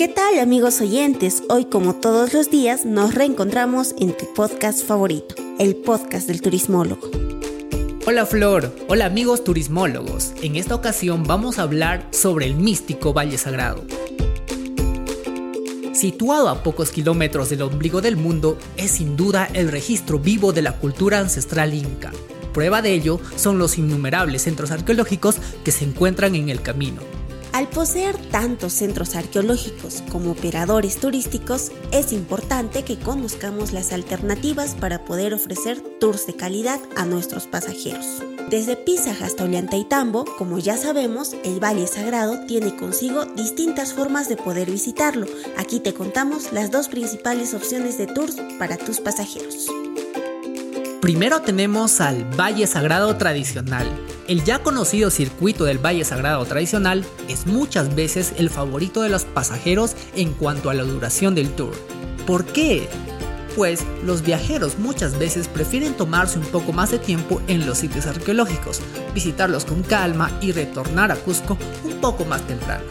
¿Qué tal amigos oyentes? Hoy como todos los días nos reencontramos en tu podcast favorito, el podcast del turismólogo. Hola Flor, hola amigos turismólogos. En esta ocasión vamos a hablar sobre el místico Valle Sagrado. Situado a pocos kilómetros del ombligo del mundo, es sin duda el registro vivo de la cultura ancestral inca. Prueba de ello son los innumerables centros arqueológicos que se encuentran en el camino. Al poseer tantos centros arqueológicos como operadores turísticos, es importante que conozcamos las alternativas para poder ofrecer tours de calidad a nuestros pasajeros. Desde Pisa hasta Ollantaytambo, como ya sabemos, el Valle Sagrado tiene consigo distintas formas de poder visitarlo. Aquí te contamos las dos principales opciones de tours para tus pasajeros. Primero tenemos al Valle Sagrado Tradicional. El ya conocido circuito del Valle Sagrado Tradicional es muchas veces el favorito de los pasajeros en cuanto a la duración del tour. ¿Por qué? Pues los viajeros muchas veces prefieren tomarse un poco más de tiempo en los sitios arqueológicos, visitarlos con calma y retornar a Cusco un poco más temprano.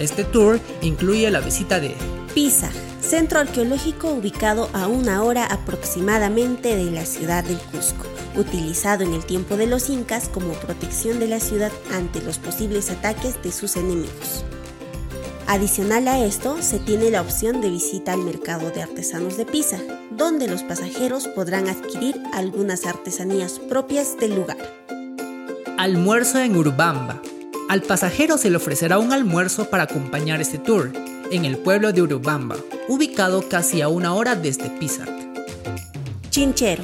Este tour incluye la visita de Pisa, centro arqueológico ubicado a una hora aproximadamente de la ciudad del Cusco, utilizado en el tiempo de los incas como protección de la ciudad ante los posibles ataques de sus enemigos. Adicional a esto, se tiene la opción de visita al mercado de artesanos de Pisa, donde los pasajeros podrán adquirir algunas artesanías propias del lugar. Almuerzo en Urubamba. Al pasajero se le ofrecerá un almuerzo para acompañar este tour, en el pueblo de Urubamba, ubicado casi a una hora desde Pisac. Chinchero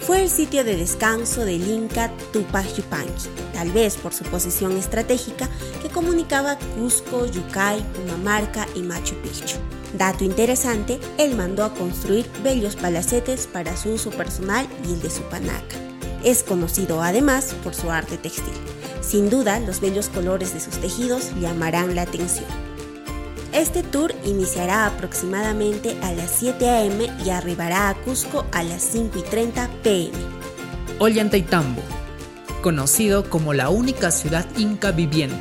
fue el sitio de descanso del Inca Tupac Yupanqui, tal vez por su posición estratégica que comunicaba Cusco, Yucay, Pumamarca y Machu Picchu. Dato interesante, él mandó a construir bellos palacetes para su uso personal y el de su panaca. Es conocido además por su arte textil. Sin duda, los bellos colores de sus tejidos llamarán la atención. Este tour iniciará aproximadamente a las 7 a.m. y arribará a Cusco a las 5 y 30 p.m. Ollantaytambo, conocido como la única ciudad inca viviente,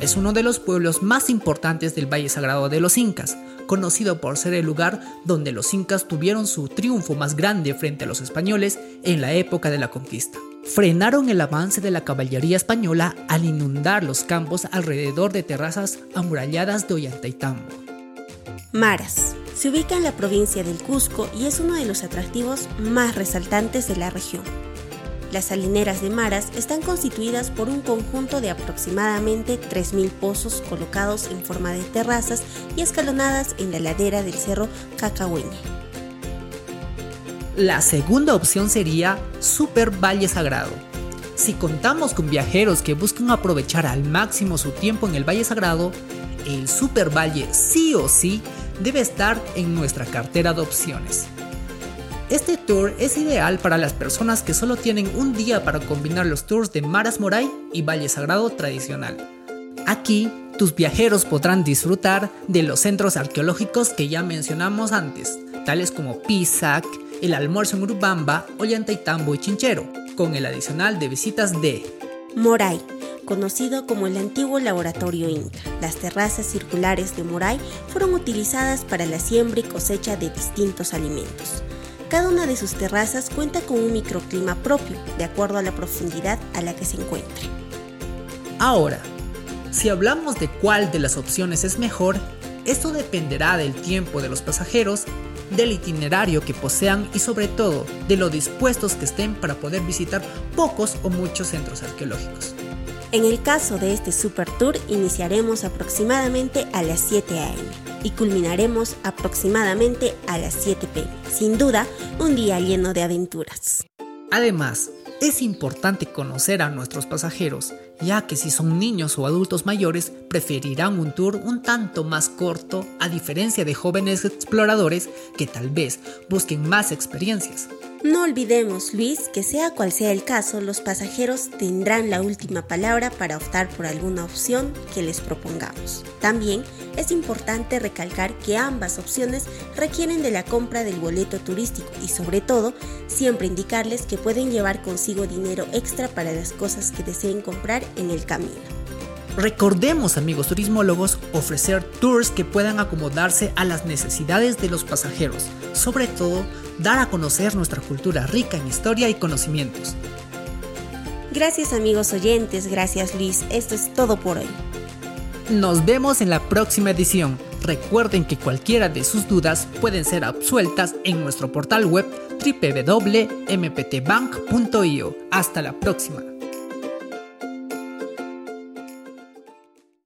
es uno de los pueblos más importantes del Valle Sagrado de los Incas, conocido por ser el lugar donde los incas tuvieron su triunfo más grande frente a los españoles en la época de la conquista frenaron el avance de la caballería española al inundar los campos alrededor de terrazas amuralladas de Ollantaytambo. Maras. Se ubica en la provincia del Cusco y es uno de los atractivos más resaltantes de la región. Las salineras de Maras están constituidas por un conjunto de aproximadamente 3.000 pozos colocados en forma de terrazas y escalonadas en la ladera del cerro Cacahueñe. La segunda opción sería Super Valle Sagrado. Si contamos con viajeros que buscan aprovechar al máximo su tiempo en el Valle Sagrado, el Super Valle sí o sí debe estar en nuestra cartera de opciones. Este tour es ideal para las personas que solo tienen un día para combinar los tours de Maras Moray y Valle Sagrado tradicional. Aquí, tus viajeros podrán disfrutar de los centros arqueológicos que ya mencionamos antes, tales como Pisac, el almuerzo en Urubamba, Ollantaytambo y Chinchero, con el adicional de visitas de Moray, conocido como el antiguo laboratorio Inca. Las terrazas circulares de Moray fueron utilizadas para la siembra y cosecha de distintos alimentos. Cada una de sus terrazas cuenta con un microclima propio, de acuerdo a la profundidad a la que se encuentre. Ahora, si hablamos de cuál de las opciones es mejor, esto dependerá del tiempo de los pasajeros del itinerario que posean y sobre todo de lo dispuestos que estén para poder visitar pocos o muchos centros arqueológicos. En el caso de este Super Tour iniciaremos aproximadamente a las 7 a.m. y culminaremos aproximadamente a las 7 p.m. Sin duda, un día lleno de aventuras. Además, es importante conocer a nuestros pasajeros, ya que si son niños o adultos mayores, preferirán un tour un tanto más corto, a diferencia de jóvenes exploradores que tal vez busquen más experiencias. No olvidemos, Luis, que sea cual sea el caso, los pasajeros tendrán la última palabra para optar por alguna opción que les propongamos. También es importante recalcar que ambas opciones requieren de la compra del boleto turístico y sobre todo siempre indicarles que pueden llevar consigo dinero extra para las cosas que deseen comprar en el camino. Recordemos, amigos turismólogos, ofrecer tours que puedan acomodarse a las necesidades de los pasajeros, sobre todo dar a conocer nuestra cultura rica en historia y conocimientos. Gracias amigos oyentes, gracias Luis, esto es todo por hoy. Nos vemos en la próxima edición. Recuerden que cualquiera de sus dudas pueden ser absueltas en nuestro portal web www.mptbank.io. Hasta la próxima.